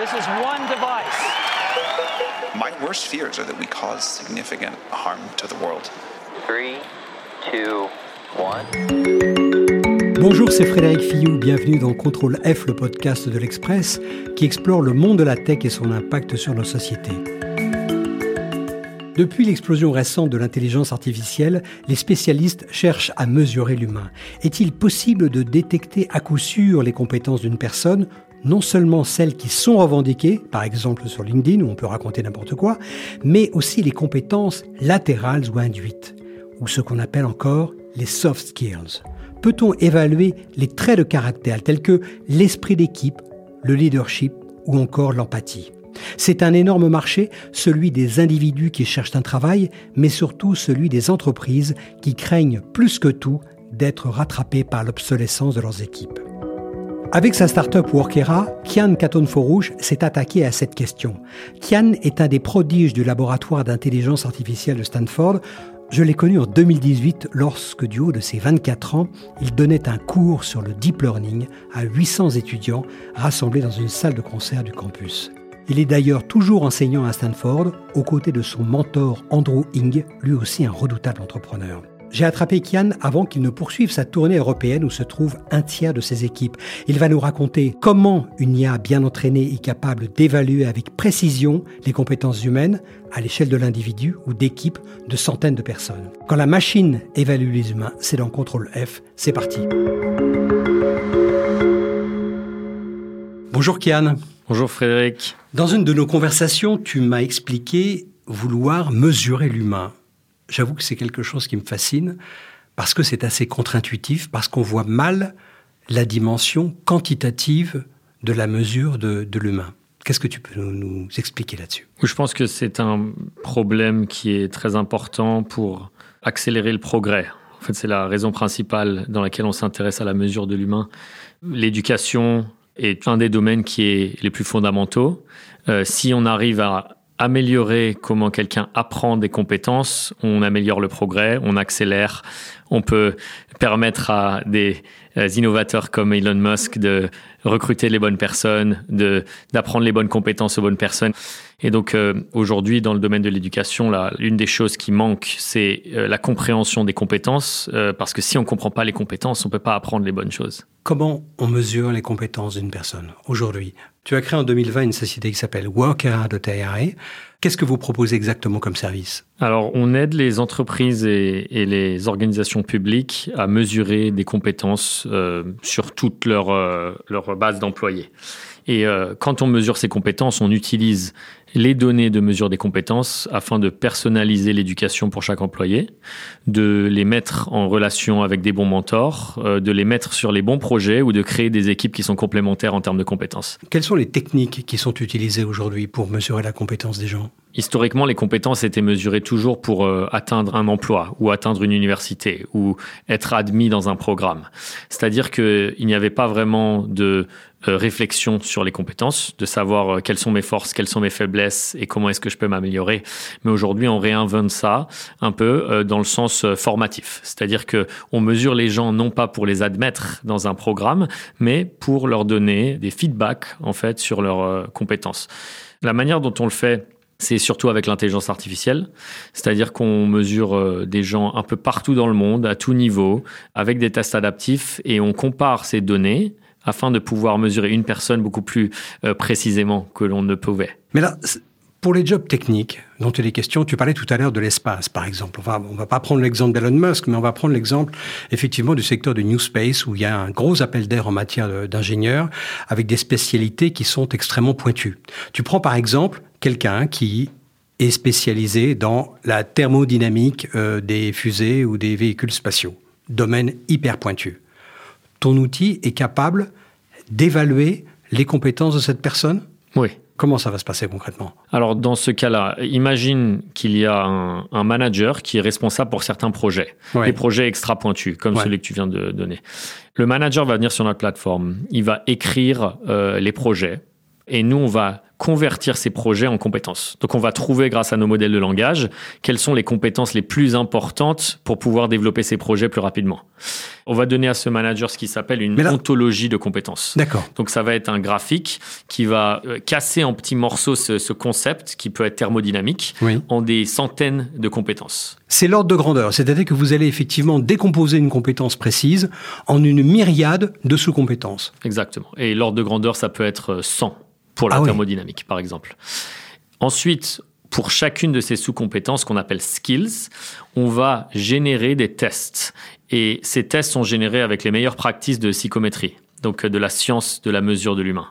This is one device. My worst fears are that we cause significant harm to the world. Three, two, one. Bonjour, c'est Frédéric Fillou. Bienvenue dans Contrôle F, le podcast de l'Express qui explore le monde de la tech et son impact sur nos sociétés. Depuis l'explosion récente de l'intelligence artificielle, les spécialistes cherchent à mesurer l'humain. Est-il possible de détecter à coup sûr les compétences d'une personne non seulement celles qui sont revendiquées, par exemple sur LinkedIn où on peut raconter n'importe quoi, mais aussi les compétences latérales ou induites, ou ce qu'on appelle encore les soft skills. Peut-on évaluer les traits de caractère tels que l'esprit d'équipe, le leadership ou encore l'empathie? C'est un énorme marché, celui des individus qui cherchent un travail, mais surtout celui des entreprises qui craignent plus que tout d'être rattrapées par l'obsolescence de leurs équipes. Avec sa start-up Workera, Kian Katon-Forouche s'est attaqué à cette question. Kian est un des prodiges du laboratoire d'intelligence artificielle de Stanford. Je l'ai connu en 2018 lorsque, du haut de ses 24 ans, il donnait un cours sur le deep learning à 800 étudiants rassemblés dans une salle de concert du campus. Il est d'ailleurs toujours enseignant à Stanford, aux côtés de son mentor Andrew Ng, lui aussi un redoutable entrepreneur. J'ai attrapé Kian avant qu'il ne poursuive sa tournée européenne où se trouve un tiers de ses équipes. Il va nous raconter comment une IA bien entraînée est capable d'évaluer avec précision les compétences humaines à l'échelle de l'individu ou d'équipes de centaines de personnes. Quand la machine évalue les humains, c'est dans Contrôle F. C'est parti. Bonjour Kian. Bonjour Frédéric. Dans une de nos conversations, tu m'as expliqué vouloir mesurer l'humain. J'avoue que c'est quelque chose qui me fascine parce que c'est assez contre-intuitif, parce qu'on voit mal la dimension quantitative de la mesure de, l'humain. Qu'est-ce que tu peux nous, expliquer là-dessus? Je pense que c'est un problème qui est très important pour accélérer le progrès. En fait, c'est la raison principale dans laquelle on s'intéresse à la mesure de l'humain. L'éducation, est un des domaines qui est les plus fondamentaux. Euh, si on arrive à améliorer comment quelqu'un apprend des compétences, on améliore le progrès, on accélère, on peut permettre à des euh, innovateurs comme Elon Musk de recruter les bonnes personnes, de d'apprendre les bonnes compétences aux bonnes personnes. Et donc euh, aujourd'hui, dans le domaine de l'éducation, l'une des choses qui manque, c'est euh, la compréhension des compétences, parce que si on ne comprend pas les compétences, on ne peut pas apprendre les bonnes choses. Comment on mesure les compétences d'une personne aujourd'hui? Tu as créé en 2020 une société qui s'appelle Workera.ai. Qu'est-ce que vous proposez exactement comme service? Alors, on aide les entreprises et, les organisations publiques à mesurer des compétences sur toute leur, leur base d'employés. Et quand on mesure ces compétences, on utilise les données de mesure des compétences afin de personnaliser l'éducation pour chaque employé, de les mettre en relation avec des bons mentors, euh, de les mettre sur les bons projets ou de créer des équipes qui sont complémentaires en termes de compétences. Quelles sont les techniques qui sont utilisées aujourd'hui pour mesurer la compétence des gens? Historiquement, les compétences étaient mesurées toujours pour euh, atteindre un emploi ou atteindre une université ou être admis dans un programme. C'est-à-dire qu'il n'y avait pas vraiment de euh, réflexion sur les compétences, de savoir quelles sont mes forces, quelles sont mes faiblesses et comment est-ce que je peux m'améliorer. Mais aujourd'hui, on réinvente ça un peu euh, dans le sens formatif, c'est-à-dire que on mesure les gens non pas pour les admettre dans un programme, mais pour leur donner des feedbacks en fait sur leurs compétences. La manière dont on le fait c'est surtout avec l'intelligence artificielle, c'est-à-dire qu'on mesure des gens un peu partout dans le monde, à tout niveau, avec des tests adaptifs, et on compare ces données afin de pouvoir mesurer une personne beaucoup plus euh, précisément que l'on ne pouvait. Mais là, pour les jobs techniques dont il est question, tu parlais tout à l'heure de l'espace, par exemple. On ne va pas prendre l'exemple d'Elon Musk, mais on va prendre l'exemple effectivement du secteur du New Space, où il y a un gros appel d'air en matière d'ingénieurs, avec des spécialités qui sont extrêmement pointues. Tu prends par exemple quelqu'un qui est spécialisé dans la thermodynamique euh, des fusées ou des véhicules spatiaux, domaine hyper pointu ton outil est capable d'évaluer les compétences de cette personne? Oui. Comment ça va se passer concrètement? Alors dans ce cas-là, imagine qu'il y a un, manager qui est responsable pour certains projets, des projets extra pointus, comme celui que tu viens de donner. Le manager va venir sur notre plateforme, il va écrire euh, les projets, et nous on va convertir ces projets en compétences. Donc on va trouver grâce à nos modèles de langage quelles sont les compétences les plus importantes pour pouvoir développer ces projets plus rapidement. On va donner à ce manager ce qui s'appelle une ontologie de compétences. D'accord. Donc ça va être un graphique qui va euh, casser en petits morceaux ce, concept qui peut être thermodynamique en des centaines de compétences. C'est l'ordre de grandeur, c'est-à-dire que vous allez effectivement décomposer une compétence précise en une myriade de sous-compétences. Exactement. Et l'ordre de grandeur, ça peut être 100 pour la ah thermodynamique, par exemple. Ensuite, pour chacune de ces sous-compétences qu'on appelle skills, on va générer des tests. Et ces tests sont générés avec les meilleures pratiques de psychométrie, donc de la science de la mesure de l'humain.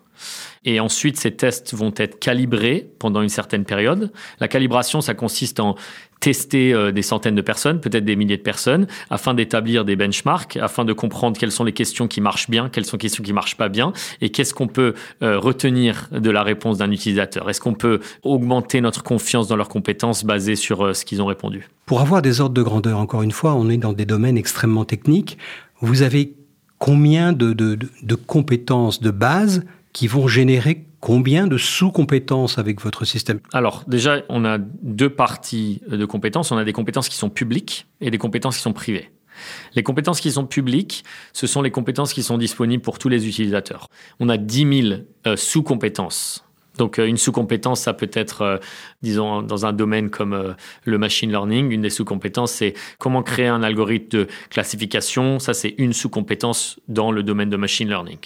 Et ensuite, ces tests vont être calibrés pendant une certaine période. La calibration, ça consiste en tester euh, des centaines de personnes, peut-être des milliers de personnes, afin d'établir des benchmarks, afin de comprendre quelles sont les questions qui marchent bien, quelles sont les questions qui marchent pas bien, et qu'est-ce qu'on peut euh, retenir de la réponse d'un utilisateur. Est-ce qu'on peut augmenter notre confiance dans leurs compétences basées sur euh, ce qu'ils ont répondu? Pour avoir des ordres de grandeur, encore une fois, on est dans des domaines extrêmement techniques. Vous avez combien de, de, de compétences de base qui vont générer combien de sous-compétences avec votre système? Alors déjà, on a deux parties de compétences. On a des compétences qui sont publiques et des compétences qui sont privées. Les compétences qui sont publiques, ce sont les compétences qui sont disponibles pour tous les utilisateurs. On a 10 000 euh, sous-compétences. Donc euh, une sous-compétence, ça peut être, euh, disons, dans un domaine comme le machine learning, une des sous-compétences, c'est comment créer un algorithme de classification. Ça, c'est une sous-compétence dans le domaine de machine learning.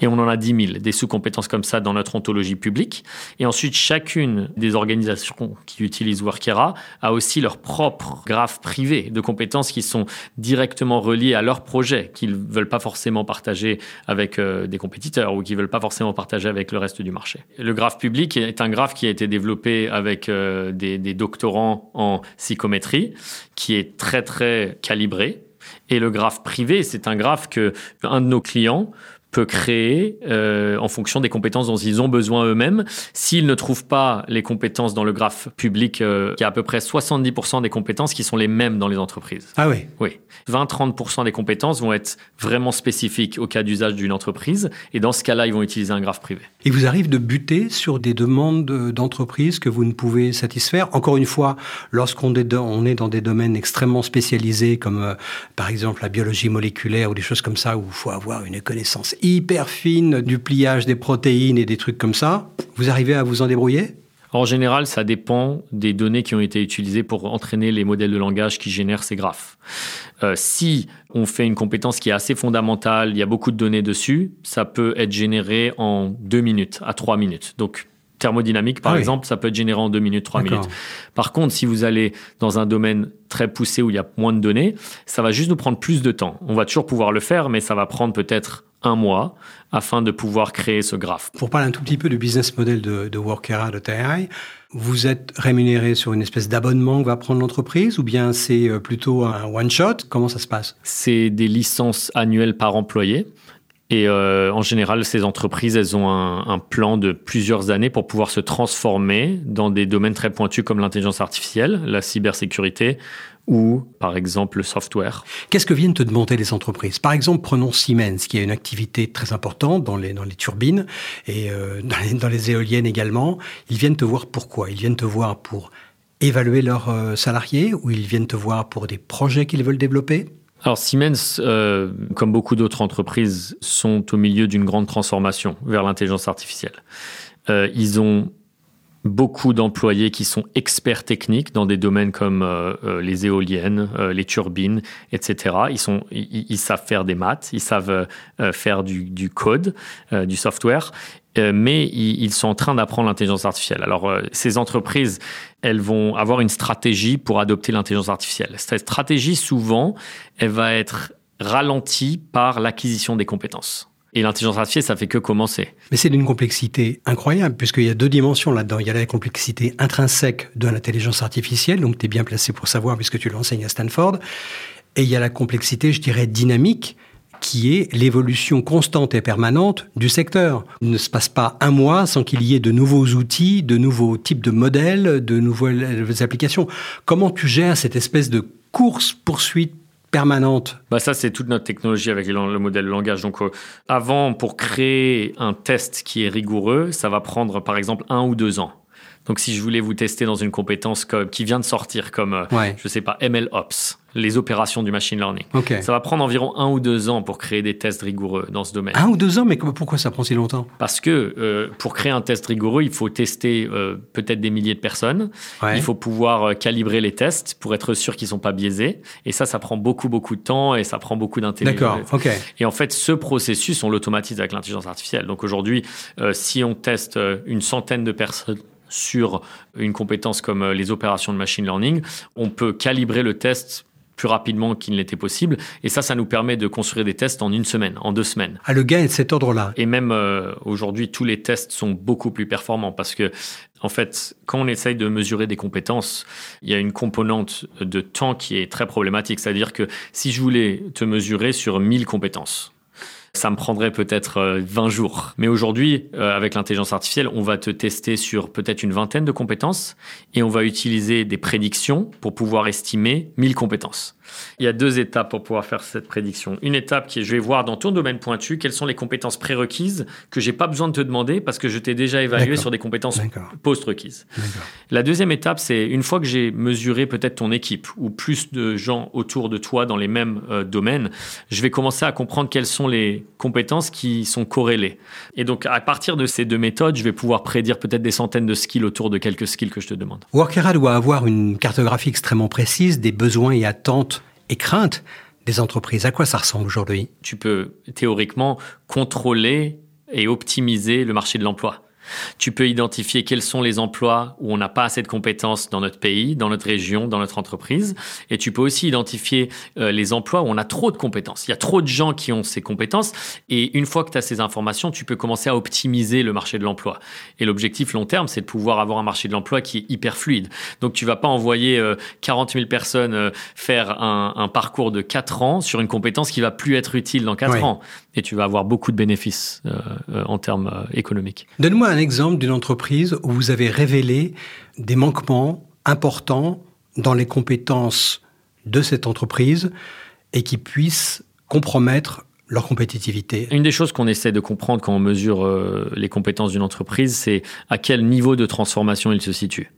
Et on en a 10 000, des sous-compétences comme ça dans notre ontologie publique. Et ensuite, chacune des organisations qui utilisent Workera a aussi leur propre graphe privé de compétences qui sont directement reliées à leur projet, qu'ils ne veulent pas forcément partager avec euh, des compétiteurs ou qu'ils ne veulent pas forcément partager avec le reste du marché. Le graphe public est un graphe qui a été développé avec euh, des, des doctorants en psychométrie, qui est très très calibré. Et le graphe privé, c'est un graphe que un de nos clients peut créer euh, en fonction des compétences dont ils ont besoin eux-mêmes. S'ils ne trouvent pas les compétences dans le graphe public, euh, il y a à peu près 70% des compétences qui sont les mêmes dans les entreprises. Ah oui Oui. 20-30% des compétences vont être vraiment spécifiques au cas d'usage d'une entreprise. Et dans ce cas-là, ils vont utiliser un graphe privé. Il vous arrive de buter sur des demandes d'entreprises que vous ne pouvez satisfaire? Encore une fois, lorsqu'on est, dans des domaines extrêmement spécialisés, comme euh, par exemple la biologie moléculaire ou des choses comme ça, où il faut avoir une connaissance hyper fine du pliage des protéines et des trucs comme ça, vous arrivez à vous en débrouiller? En général, ça dépend des données qui ont été utilisées pour entraîner les modèles de langage qui génèrent ces graphes. Euh, si on fait une compétence qui est assez fondamentale, il y a beaucoup de données dessus, ça peut être généré en deux minutes à trois minutes. Donc, thermodynamique, par ah exemple, ça peut être généré en deux minutes, trois minutes. Par contre, si vous allez dans un domaine très poussé où il y a moins de données, ça va juste nous prendre plus de temps. On va toujours pouvoir le faire, mais ça va prendre peut-être un mois afin de pouvoir créer ce graphe. Pour parler un tout petit peu du business model de, de Workera, de TI, vous êtes rémunéré sur une espèce d'abonnement que va prendre l'entreprise ou bien c'est euh, plutôt un one-shot Comment ça se passe? C'est des licences annuelles par employé. Et euh, en général, ces entreprises, elles ont un, un, plan de plusieurs années pour pouvoir se transformer dans des domaines très pointus comme l'intelligence artificielle, la cybersécurité ou, par exemple, le software. Qu'est-ce que viennent te demander les entreprises? Par exemple, prenons Siemens, qui a une activité très importante dans les, dans les turbines et euh, dans, les, dans, les, éoliennes également. Ils viennent te voir pourquoi? Ils viennent te voir pour évaluer leurs euh, salariés ou ils viennent te voir pour des projets qu'ils veulent développer? Alors Siemens, euh, comme beaucoup d'autres entreprises, sont au milieu d'une grande transformation vers l'intelligence artificielle. Euh, ils ont beaucoup d'employés qui sont experts techniques dans des domaines comme euh, euh, les éoliennes, euh, les turbines, etc. Ils, sont, ils, savent faire des maths, ils savent faire du, du code, du software, mais ils, ils, sont en train d'apprendre l'intelligence artificielle. Alors, ces entreprises, elles vont avoir une stratégie pour adopter l'intelligence artificielle. Cette stratégie, souvent, elle va être ralentie par l'acquisition des compétences. Et l'intelligence artificielle, ça fait que commencer. Mais c'est d'une complexité incroyable, puisqu'il y a deux dimensions là-dedans. Il y a la complexité intrinsèque de l'intelligence artificielle, donc tu es bien placé pour savoir, puisque tu l'enseignes à Stanford. Et il y a la complexité, je dirais, dynamique, qui est l'évolution constante et permanente du secteur. Il ne se passe pas un mois sans qu'il y ait de nouveaux outils, de nouveaux types de modèles, de nouvelles applications. Comment tu gères cette espèce de course-poursuite permanente bah ça, c'est toute notre technologie avec le modèle de langage. Donc, euh, avant, pour créer un test qui est rigoureux, ça va prendre par exemple un ou deux ans. Donc, si je voulais vous tester dans une compétence comme, qui vient de sortir, comme, euh, Ouais. je sais pas, MLOps, les opérations du machine learning, ça va prendre environ un ou deux ans pour créer des tests rigoureux dans ce domaine. Un ou deux ans, mais pourquoi ça prend si longtemps? Parce que euh, pour créer un test rigoureux, il faut tester euh, peut-être des milliers de personnes. Ouais. Il faut pouvoir euh, calibrer les tests pour être sûr qu'ils sont pas biaisés. Et ça, ça prend beaucoup, beaucoup de temps et ça prend beaucoup d'intelligence. D'accord, ok. Et en fait, ce processus, on l'automatise avec l'intelligence artificielle. Donc aujourd'hui, si on teste une centaine de personnes sur une compétence comme euh, les opérations de machine learning, on peut calibrer le test plus rapidement qu'il n'était possible. Et ça, ça nous permet de construire des tests en une semaine, en deux semaines. Ah, le gain est de cet ordre-là. Et même euh, aujourd'hui, tous les tests sont beaucoup plus performants parce que, en fait, quand on essaye de mesurer des compétences, il y a une composante de temps qui est très problématique. C'est-à-dire que si je voulais te mesurer sur 1000 compétences, ça me prendrait peut-être euh, 20 jours. Mais aujourd'hui, euh, avec l'intelligence artificielle, on va te tester sur peut-être une vingtaine de compétences et on va utiliser des prédictions pour pouvoir estimer 1000 compétences. Il y a deux étapes pour pouvoir faire cette prédiction. Une étape qui est, je vais voir dans ton domaine pointu quelles sont les compétences prérequises que j'ai pas besoin de te demander parce que je t'ai déjà évalué sur des compétences post-requises. La deuxième étape, c'est une fois que j'ai mesuré peut-être ton équipe ou plus de gens autour de toi dans les mêmes euh, domaines, je vais commencer à comprendre quelles sont les compétences qui sont corrélées. Et donc, à partir de ces deux méthodes, je vais pouvoir prédire peut-être des centaines de skills autour de quelques skills que je te demande. Workera doit avoir une cartographie extrêmement précise des besoins et attentes et craintes des entreprises. À quoi ça ressemble aujourd'hui? Tu peux théoriquement contrôler et optimiser le marché de l'emploi. Tu peux identifier quels sont les emplois où on n'a pas assez de compétences dans notre pays, dans notre région, dans notre entreprise. Et tu peux aussi identifier euh, les emplois où on a trop de compétences. Il y a trop de gens qui ont ces compétences. Et une fois que tu as ces informations, tu peux commencer à optimiser le marché de l'emploi. Et l'objectif long terme, c'est de pouvoir avoir un marché de l'emploi qui est hyper fluide. Donc tu vas pas envoyer euh, 40 000 personnes euh, faire un, un parcours de 4 ans sur une compétence qui va plus être utile dans 4 Oui. ans. Et tu vas avoir beaucoup de bénéfices euh, euh, en termes euh, économiques. Donne-moi un exemple d'une entreprise où vous avez révélé des manquements importants dans les compétences de cette entreprise et qui puissent compromettre leur compétitivité. Une des choses qu'on essaie de comprendre quand on mesure euh, les compétences d'une entreprise, c'est à quel niveau de transformation il se situe.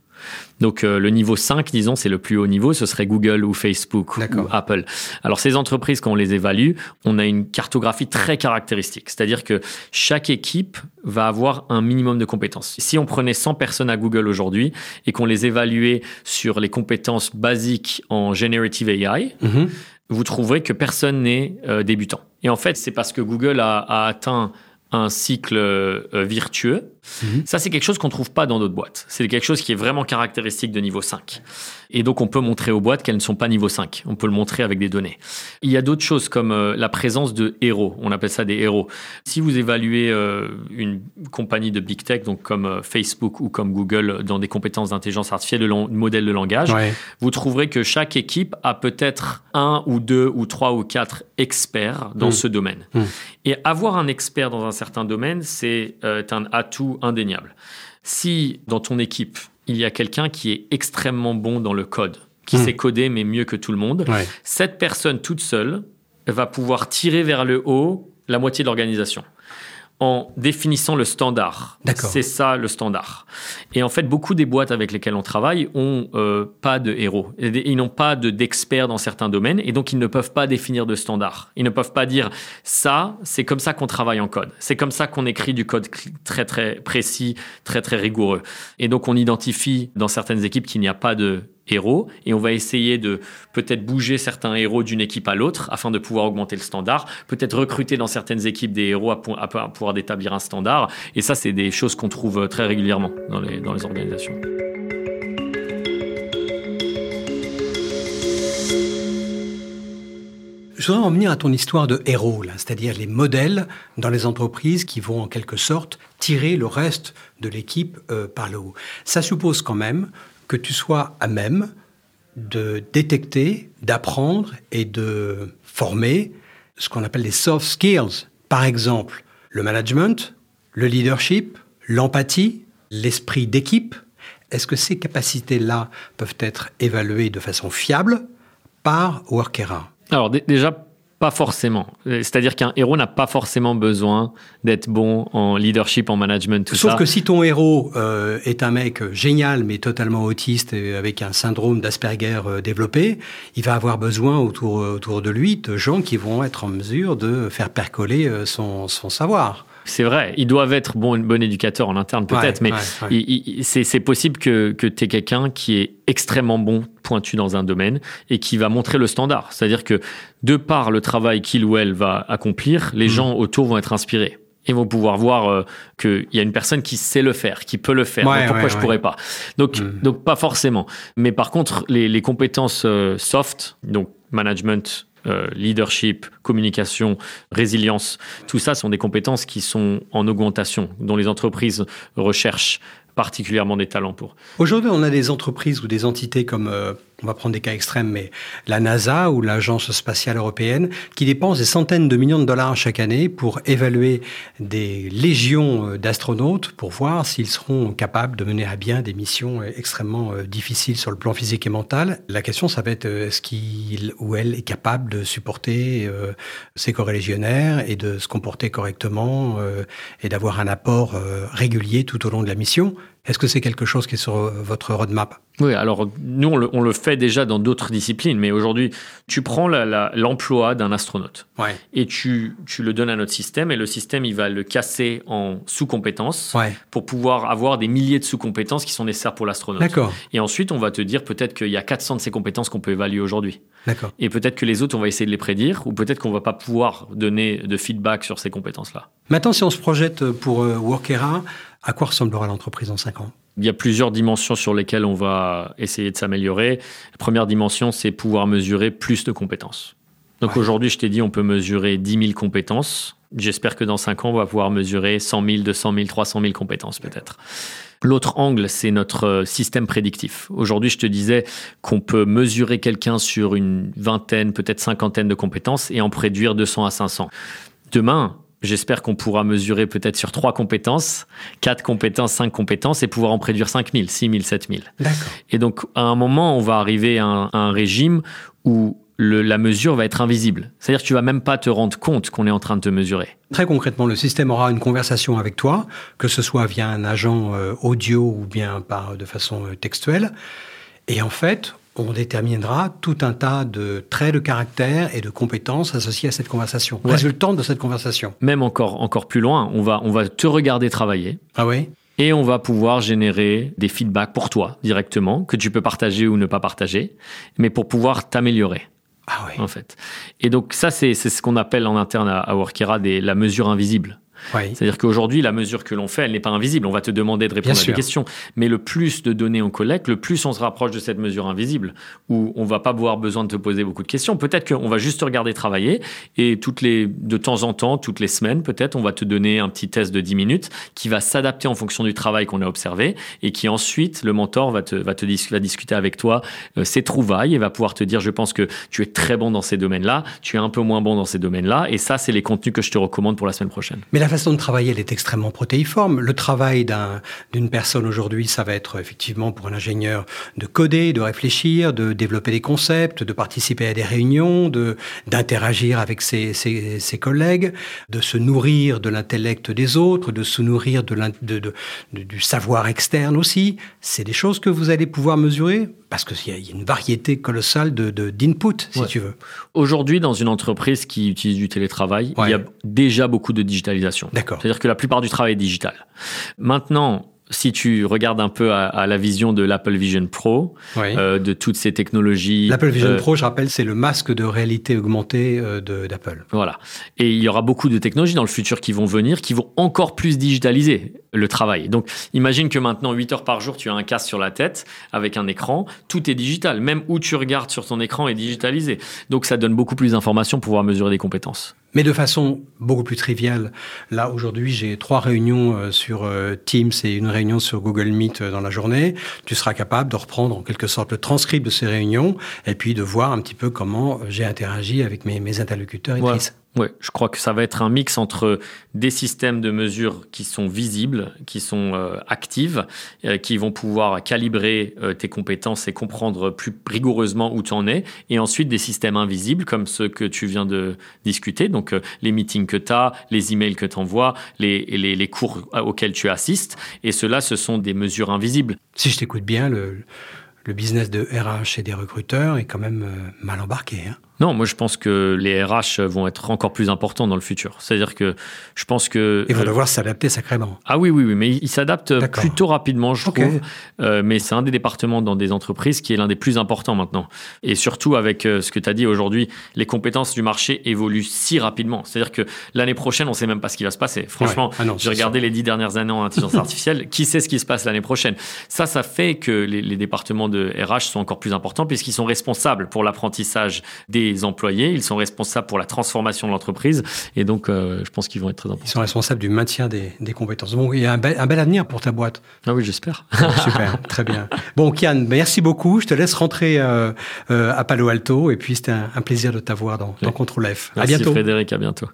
Donc euh, le niveau 5, disons, c'est le plus haut niveau, ce serait Google ou Facebook ou. Apple. Alors ces entreprises, quand on les évalue, on a une cartographie très caractéristique, c'est-à-dire que chaque équipe va avoir un minimum de compétences. Si on prenait 100 personnes à Google aujourd'hui et qu'on les évaluait sur les compétences basiques en Generative AI, Mhm. vous trouverez que personne n'est euh, débutant. Et en fait, c'est parce que Google a, a atteint un cycle euh, virtueux. Mhm. Ça, c'est quelque chose qu'on trouve pas dans d'autres boîtes. C'est quelque chose qui est vraiment caractéristique de niveau 5. Et donc, on peut montrer aux boîtes qu'elles ne sont pas niveau 5. On peut le montrer avec des données. Il y a d'autres choses comme euh, la présence de héros. On appelle ça des héros. Si vous évaluez euh, une compagnie de big tech, donc comme euh, Facebook ou comme Google, dans des compétences d'intelligence artificielle, de modèles de langage, Ouais. vous trouverez que chaque équipe a peut-être un ou deux ou trois ou quatre experts dans Mm. ce domaine. Mm. Et avoir un expert dans un certain domaine, c'est un atout indéniable. Si dans ton équipe, il y a quelqu'un qui est extrêmement bon dans le code, qui Mm. sait coder mais mieux que tout le monde, Ouais. cette personne toute seule va pouvoir tirer vers le haut la moitié de l'organisation en définissant le standard. C'est ça le standard. Et en fait, beaucoup des boîtes avec lesquelles on travaille ont euh, pas de héros. Ils n'ont pas de d'experts dans certains domaines et donc ils ne peuvent pas définir de standard. Ils ne peuvent pas dire ça, c'est comme ça qu'on travaille en code. C'est comme ça qu'on écrit du code très très précis, très très rigoureux. Et donc on identifie dans certaines équipes qu'il n'y a pas de héros et on va essayer de peut-être bouger certains héros d'une équipe à l'autre afin de pouvoir augmenter le standard, peut-être recruter dans certaines équipes des héros à, pou- à pou- à pouvoir établir un standard et ça c'est des choses qu'on trouve très régulièrement dans les, organisations. Je voudrais en venir à ton histoire de héros, c'est-à-dire les modèles dans les entreprises qui vont en quelque sorte tirer le reste de l'équipe euh, par le haut. Ça suppose quand même que tu sois à même de détecter, d'apprendre et de former ce qu'on appelle les soft skills. Par exemple, le management, le leadership, l'empathie, l'esprit d'équipe. Est-ce que ces capacités-là peuvent être évaluées de façon fiable par Workera? Alors dé- déjà, pas forcément. Euh, C'est-à-dire qu'un héros n'a pas forcément besoin d'être bon en leadership, en management, tout Sauf ça. que si ton héros euh, est un mec génial, mais totalement autiste et avec un syndrome d'Asperger euh, développé, il va avoir besoin autour, autour de lui de gens qui vont être en mesure de faire percoler son, son savoir. C'est vrai, ils doivent être bon, bon éducateur en interne peut-être, Ouais, mais ouais, ouais. c'est possible que, que tu aies quelqu'un qui est extrêmement bon, pointu dans un domaine et qui va montrer le standard. C'est-à-dire que de par le travail qu'il ou elle va accomplir, les Mm. gens autour vont être inspirés. Et vont pouvoir voir euh, qu'il y a une personne qui sait le faire, qui peut le faire. Ouais, donc pourquoi ouais, je ouais. pourrais pas? Donc, Mm. donc pas forcément. Mais par contre, les, les compétences euh, soft, donc management, euh, leadership, communication, résilience, tout ça sont des compétences qui sont en augmentation, dont les entreprises recherchent particulièrement des talents pour. Aujourd'hui, on a des entreprises ou des entités comme, euh, on va prendre des cas extrêmes, mais la NASA ou l'Agence spatiale européenne, qui dépensent des centaines de millions de dollars chaque année pour évaluer des légions euh, d'astronautes pour voir s'ils seront capables de mener à bien des missions euh, extrêmement euh, difficiles sur le plan physique et mental. La question, ça va être est-ce qu'il ou elle est capable de supporter euh, ses corélégionnaires et de se comporter correctement et d'avoir un apport régulier tout au long de la mission? Est-ce que c'est quelque chose qui est sur euh, votre roadmap? Oui, alors nous, on le, on le fait déjà dans d'autres disciplines, mais aujourd'hui, tu prends l'emploi d'un astronaute Ouais. et tu, tu le donnes à notre système, et le système, il va le casser en sous-compétences Ouais. pour pouvoir avoir des milliers de sous-compétences qui sont nécessaires pour l'astronaute. D'accord. Et ensuite, on va te dire peut-être qu'il y a 400 de ces compétences qu'on peut évaluer aujourd'hui. D'accord. Et peut-être que les autres, on va essayer de les prédire, ou peut-être qu'on va pas pouvoir donner de feedback sur ces compétences-là. Maintenant, si on se projette pour euh, Workera, à quoi ressemblera l'entreprise en 5 ans? Il y a plusieurs dimensions sur lesquelles on va essayer de s'améliorer. La première dimension, c'est pouvoir mesurer plus de compétences. Donc Ouais. aujourd'hui, je t'ai dit, on peut mesurer 10 000 compétences. J'espère que dans 5 ans, on va pouvoir mesurer 100 000, 200 000, 300 000 compétences peut-être. L'autre angle, c'est notre euh, système prédictif. Aujourd'hui, je te disais qu'on peut mesurer quelqu'un sur une vingtaine, peut-être cinquantaine de compétences et en préduire 200 à 500. Demain, j'espère qu'on pourra mesurer peut-être sur trois compétences, quatre compétences, cinq compétences et pouvoir en préduire 5000, 6000, 7000. D'accord. Et donc, à un moment, on va arriver à un, à un régime où le- la mesure va être invisible. C'est-à-dire que tu vas même pas te rendre compte qu'on est en train de te mesurer. Très concrètement, le système aura une conversation avec toi, que ce soit via un agent euh, audio ou bien par de façon euh, textuelle. Et en fait, on déterminera tout un tas de traits de caractère et de compétences associés à cette conversation, Ouais. résultant de cette conversation. Même encore, encore plus loin, on va, on va te regarder travailler. Ah oui? Et on va pouvoir générer des feedbacks pour toi directement, que tu peux partager ou ne pas partager, mais pour pouvoir t'améliorer. Ah oui. en fait. Et donc ça, c'est ce qu'on appelle en interne à, à Workera des, la mesure invisible. Oui. C'est-à-dire qu'aujourd'hui, la mesure que l'on fait, elle n'est pas invisible. On va te demander de répondre Bien à sûr. des questions. Mais le plus de données on collecte, le plus on se rapproche de cette mesure invisible, où on va pas avoir besoin de te poser beaucoup de questions. Peut-être qu'on va juste te regarder travailler et toutes les, de temps en temps, toutes les semaines, peut-être, on va te donner un petit test de 10 minutes qui va s'adapter en fonction du travail qu'on a observé et qui ensuite, le mentor va te, va te dis- va discuter avec toi euh, ses trouvailles et va pouvoir te dire, je pense que tu es très bon dans ces domaines-là, tu es un peu moins bon dans ces domaines-là. Et ça, c'est les contenus que je te recommande pour la semaine prochaine. Mais la façon de travailler, elle est extrêmement protéiforme. Le travail d'un- d'une personne aujourd'hui, ça va être effectivement pour un ingénieur de coder, de réfléchir, de développer des concepts, de participer à des réunions, de d'interagir avec ses, collègues, de se nourrir de l'intellect des autres, de se nourrir du savoir externe aussi. C'est des choses que vous allez pouvoir mesurer parce qu'il y, a- il y a une variété colossale de de- d'input, si Ouais. tu veux. Aujourd'hui, dans une entreprise qui utilise du télétravail, Ouais. il y a déjà beaucoup de digitalisation. D'accord. C'est-à-dire que la plupart du travail est digital. Maintenant, si tu regardes un peu à, à la vision de l'Apple Vision Pro, Oui. euh, de toutes ces technologies. L'Apple Vision euh, Pro, je rappelle, c'est le masque de réalité augmentée euh, de- d'Apple. Voilà. Et il y aura beaucoup de technologies dans le futur qui vont venir, qui vont encore plus digitaliser le travail. Donc, imagine que maintenant, 8 heures par jour, tu as un casque sur la tête avec un écran. Tout est digital. Même où tu regardes sur ton écran est digitalisé. Donc, ça donne beaucoup plus d'informations pour pouvoir mesurer des compétences. Mais de façon beaucoup plus triviale. Là, aujourd'hui, j'ai trois réunions euh, sur euh, Teams et une réunion sur Google Meet euh, dans la journée. Tu seras capable de reprendre en quelque sorte le transcript de ces réunions et puis de voir un petit peu comment j'ai interagi avec mes, mes interlocuteurs et. Oui, je crois que ça va être un mix entre des systèmes de mesure qui sont visibles, qui sont euh, actives, euh, qui vont pouvoir calibrer euh, tes compétences et comprendre plus rigoureusement où tu en es, et ensuite des systèmes invisibles comme ceux que tu viens de discuter, donc les meetings que tu as, les emails que tu envoies, les, les, les, cours auxquels tu assistes, et cela, ce sont des mesures invisibles. Si je t'écoute bien, le, le business de RH et des recruteurs est quand même mal embarqué. Hein non, moi je pense que les RH vont être encore plus importants dans le futur. C'est-à-dire que je pense que... Ils vont euh, devoir s'adapter sacrément. Ah oui, oui, oui, mais ils s'adaptent plutôt rapidement, je trouve. Euh, mais c'est un des départements dans des entreprises qui est l'un des plus importants maintenant. Et surtout avec euh, ce que tu as dit aujourd'hui, les compétences du marché évoluent si rapidement. C'est-à-dire que l'année prochaine, on ne sait même pas ce qui va se passer. Franchement, ah j'ai regardé les dix dernières années en intelligence artificielle. qui sait ce qui se passe l'année prochaine? Ça, ça fait que les, les départements de RH sont encore plus importants puisqu'ils sont responsables pour l'apprentissage des employés, ils sont responsables pour la transformation de l'entreprise, et donc euh, je pense qu'ils vont être très importants. Ils sont responsables du maintien des, compétences. Bon, il y a un bel, avenir pour ta boîte. Ah oui, j'espère. Super, très bien. Bon, Kian, merci beaucoup. Je te laisse rentrer euh, euh, à Palo Alto, et puis c'était un, plaisir de t'avoir dans, dans Contrôle F. Merci à bientôt. Frédéric, à bientôt.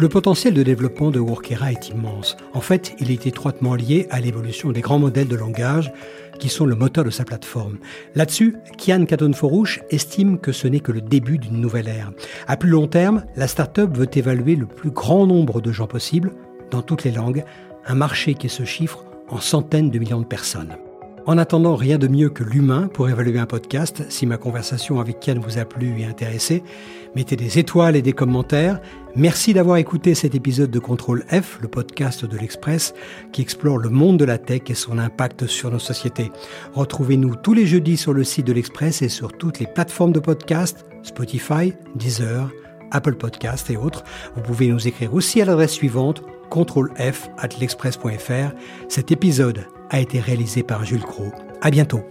Le potentiel de développement de Workera est immense. En fait, il est étroitement lié à l'évolution des grands modèles de langage qui sont le moteur de sa plateforme. Là-dessus, Kian Caton-Forouche estime que ce n'est que le début d'une nouvelle ère. À plus long terme, la start-up veut évaluer le plus grand nombre de gens possible, dans toutes les langues, un marché qui se chiffre en centaines de millions de personnes. En attendant, rien de mieux que l'humain pour évaluer un podcast. Si ma conversation avec Kian vous a plu et intéressé, mettez des étoiles et des commentaires. Merci d'avoir écouté cet épisode de Contrôle F, le podcast de l'Express qui explore le monde de la tech et son impact sur nos sociétés. Retrouvez-nous tous les jeudis sur le site de l'Express et sur toutes les plateformes de podcast, Spotify, Deezer, Apple Podcast et autres. Vous pouvez nous écrire aussi à l'adresse suivante contrôle F at l'express.fr. Cet épisode a été réalisé par Jules Cro. À bientôt.